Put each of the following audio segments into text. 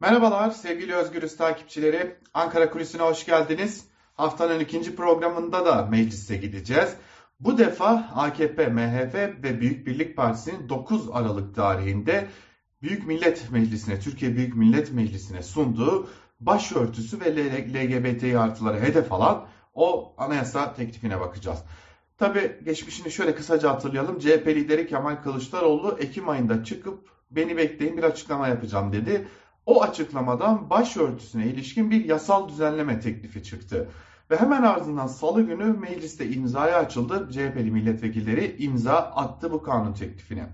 Merhabalar sevgili Özgürüz takipçileri. Ankara Kulisi'ne hoş geldiniz. Haftanın ikinci programında da meclise gideceğiz. Bu defa AKP, MHP ve Büyük Birlik Partisi'nin 9 Aralık tarihinde Büyük Millet Meclisi'ne, Türkiye Büyük Millet Meclisi'ne sunduğu başörtüsü ve LGBT artıları hedef alan o anayasa teklifine bakacağız. Tabi geçmişini şöyle kısaca hatırlayalım. CHP lideri Kemal Kılıçdaroğlu Ekim ayında çıkıp beni bekleyin bir açıklama yapacağım dedi. O açıklamadan başörtüsüne ilişkin bir yasal düzenleme teklifi çıktı. Ve hemen ardından salı günü mecliste imzaya açıldı. CHP'li milletvekilleri imza attı bu kanun teklifine.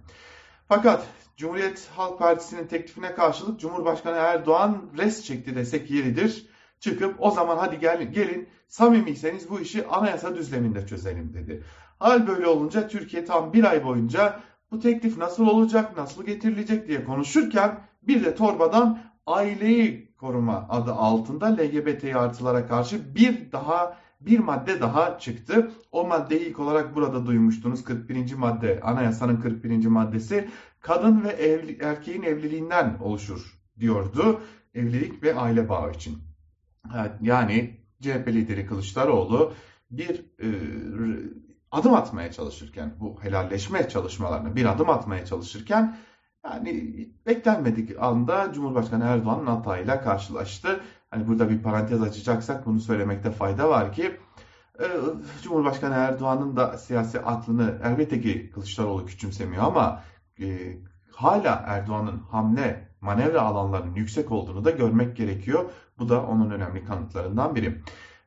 Fakat Cumhuriyet Halk Partisi'nin teklifine karşılık Cumhurbaşkanı Erdoğan res çekti desek yeridir. Çıkıp o zaman hadi gelin, gelin samimiyseniz bu işi anayasa düzleminde çözelim dedi. Hal böyle olunca Türkiye tam bir ay boyunca bu teklif nasıl olacak, nasıl getirilecek diye konuşurken bir de torbadan aileyi koruma adı altında LGBT artılara karşı bir daha bir madde daha çıktı. O maddeyi ilk olarak burada duymuştunuz. 41. madde, anayasanın 41. maddesi kadın ve evli, erkeğin evliliğinden oluşur diyordu. Evlilik ve aile bağı için. Yani CHP lideri Kılıçdaroğlu bir e, adım atmaya çalışırken, bu helalleşme çalışmalarına bir adım atmaya çalışırken yani beklenmedik anda Cumhurbaşkanı Erdoğan'ın hatayla karşılaştı. Hani burada bir parantez açacaksak bunu söylemekte fayda var ki e, Cumhurbaşkanı Erdoğan'ın da siyasi aklını elbette ki Kılıçdaroğlu küçümsemiyor ama e, hala Erdoğan'ın hamle manevra alanlarının yüksek olduğunu da görmek gerekiyor. Bu da onun önemli kanıtlarından biri.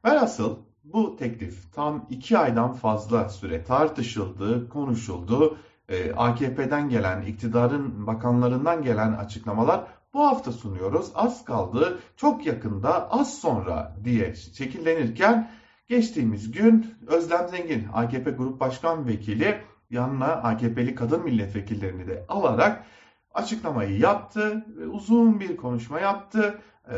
Velhasıl bu teklif tam iki aydan fazla süre tartışıldı, konuşuldu. Ee, AKP'den gelen, iktidarın bakanlarından gelen açıklamalar bu hafta sunuyoruz. Az kaldı, çok yakında, az sonra diye şekillenirken geçtiğimiz gün Özlem Zengin, AKP Grup Başkan Vekili yanına AKP'li kadın milletvekillerini de alarak açıklamayı yaptı. Uzun bir konuşma yaptı. Ee,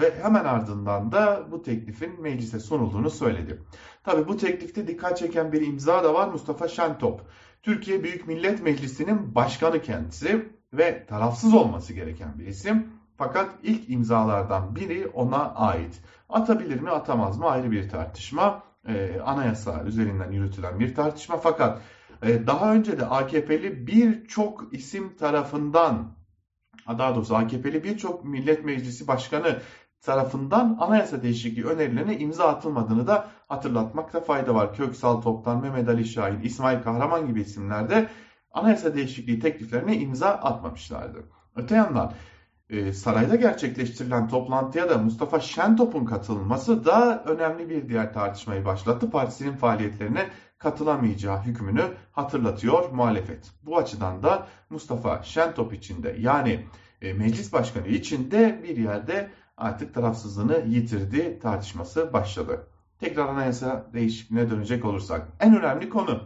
ve hemen ardından da bu teklifin meclise sunulduğunu söyledi. Tabi bu teklifte dikkat çeken bir imza da var Mustafa Şentop. Türkiye Büyük Millet Meclisi'nin başkanı kendisi ve tarafsız olması gereken bir isim. Fakat ilk imzalardan biri ona ait. Atabilir mi atamaz mı ayrı bir tartışma. Ee, anayasa üzerinden yürütülen bir tartışma. Fakat e, daha önce de AKP'li birçok isim tarafından daha doğrusu AKP'li birçok millet meclisi başkanı tarafından anayasa değişikliği önerilerine imza atılmadığını da hatırlatmakta fayda var. Köksal Toptan, Mehmet Ali Şahin, İsmail Kahraman gibi isimlerde anayasa değişikliği tekliflerine imza atmamışlardı. Öte yandan e, sarayda gerçekleştirilen toplantıya da Mustafa Şentop'un katılması da önemli bir diğer tartışmayı başlattı. Partisinin faaliyetlerine katılamayacağı hükmünü hatırlatıyor muhalefet. Bu açıdan da Mustafa Şentop içinde yani e, meclis başkanı içinde bir yerde artık tarafsızlığını yitirdi tartışması başladı. Tekrar anayasa değişikliğine dönecek olursak en önemli konu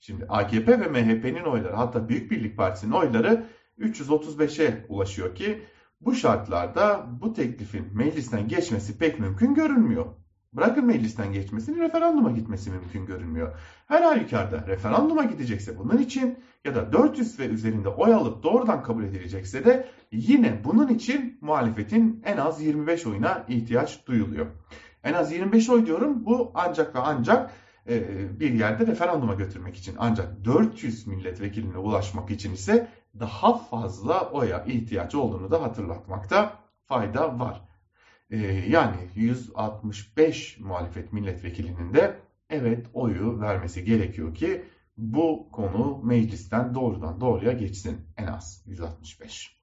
şimdi AKP ve MHP'nin oyları hatta Büyük Birlik Partisi'nin oyları 335'e ulaşıyor ki bu şartlarda bu teklifin meclisten geçmesi pek mümkün görünmüyor. Bırakın meclisten geçmesini referanduma gitmesi mümkün görünmüyor. Her halükarda referanduma gidecekse bunun için ya da 400 ve üzerinde oy alıp doğrudan kabul edilecekse de yine bunun için muhalefetin en az 25 oyuna ihtiyaç duyuluyor. En az 25 oy diyorum bu ancak ve ancak e, bir yerde referanduma götürmek için. Ancak 400 milletvekiline ulaşmak için ise daha fazla oya ihtiyaç olduğunu da hatırlatmakta fayda var. Ee, yani 165 muhalefet milletvekilinin de evet oyu vermesi gerekiyor ki bu konu meclisten doğrudan doğruya geçsin en az 165.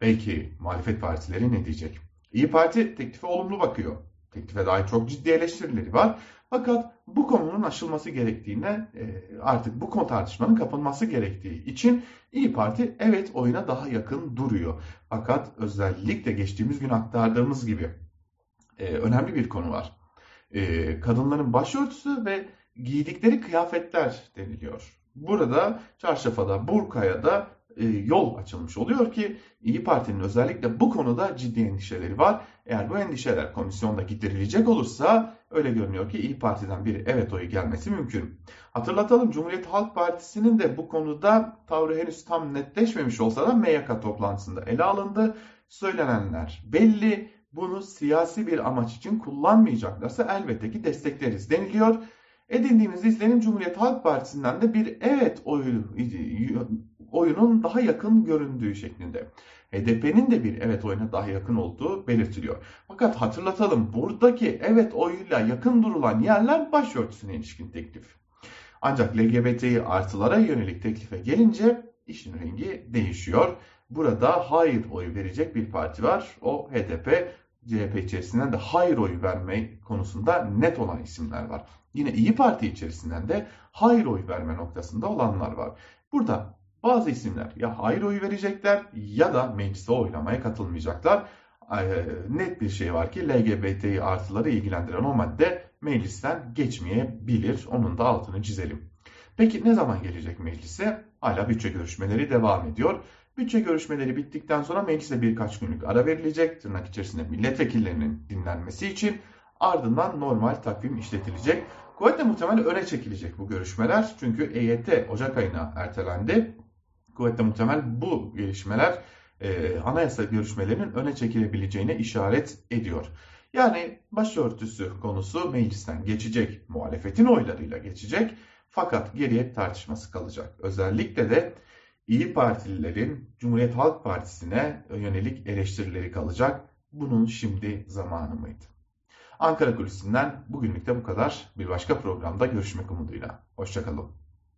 Belki muhalefet partileri ne diyecek? İyi Parti teklife olumlu bakıyor. Teklife dair çok ciddi eleştirileri var. Fakat bu konunun aşılması gerektiğine e, artık bu konu tartışmanın kapanması gerektiği için İyi Parti evet oyuna daha yakın duruyor. Fakat özellikle geçtiğimiz gün aktardığımız gibi e, önemli bir konu var. E, kadınların başörtüsü ve giydikleri kıyafetler deniliyor. Burada çarşafa da burkaya da e, yol açılmış oluyor ki İyi Parti'nin özellikle bu konuda ciddi endişeleri var. Eğer bu endişeler komisyonda giderilecek olursa öyle görünüyor ki İyi Parti'den bir evet oyu gelmesi mümkün. Hatırlatalım Cumhuriyet Halk Partisi'nin de bu konuda tavrı henüz tam netleşmemiş olsa da MYK toplantısında ele alındı. Söylenenler belli. Bunu siyasi bir amaç için kullanmayacaklarsa elbette ki destekleriz deniliyor. Edindiğimiz izlenim Cumhuriyet Halk Partisi'nden de bir evet oyu, oyunun daha yakın göründüğü şeklinde. HDP'nin de bir evet oyuna daha yakın olduğu belirtiliyor. Fakat hatırlatalım buradaki evet oyuyla yakın durulan yerler başörtüsüne ilişkin teklif. Ancak LGBTİ artılara yönelik teklife gelince işin rengi değişiyor. Burada hayır oyu verecek bir parti var. O HDP. CHP içerisinden de hayır oyu verme konusunda net olan isimler var. Yine İyi Parti içerisinden de hayır oyu verme noktasında olanlar var. Burada bazı isimler ya hayır oyu verecekler ya da mecliste oylamaya katılmayacaklar. Net bir şey var ki LGBT artıları ilgilendiren o madde meclisten geçmeyebilir. Onun da altını çizelim. Peki ne zaman gelecek meclise? Hala bütçe görüşmeleri devam ediyor. Bütçe görüşmeleri bittikten sonra meclise birkaç günlük ara verilecek. Tırnak içerisinde milletvekillerinin dinlenmesi için ardından normal takvim işletilecek. Kuvvetle muhtemel öne çekilecek bu görüşmeler. Çünkü EYT Ocak ayına ertelendi. Kuvvetle muhtemel bu gelişmeler e, anayasa görüşmelerinin öne çekilebileceğine işaret ediyor. Yani başörtüsü konusu meclisten geçecek, muhalefetin oylarıyla geçecek. Fakat geriye tartışması kalacak. Özellikle de İyi Partililerin Cumhuriyet Halk Partisi'ne yönelik eleştirileri kalacak. Bunun şimdi zamanı mıydı? Ankara Kulisi'nden bugünlük de bu kadar. Bir başka programda görüşmek umuduyla. Hoşçakalın.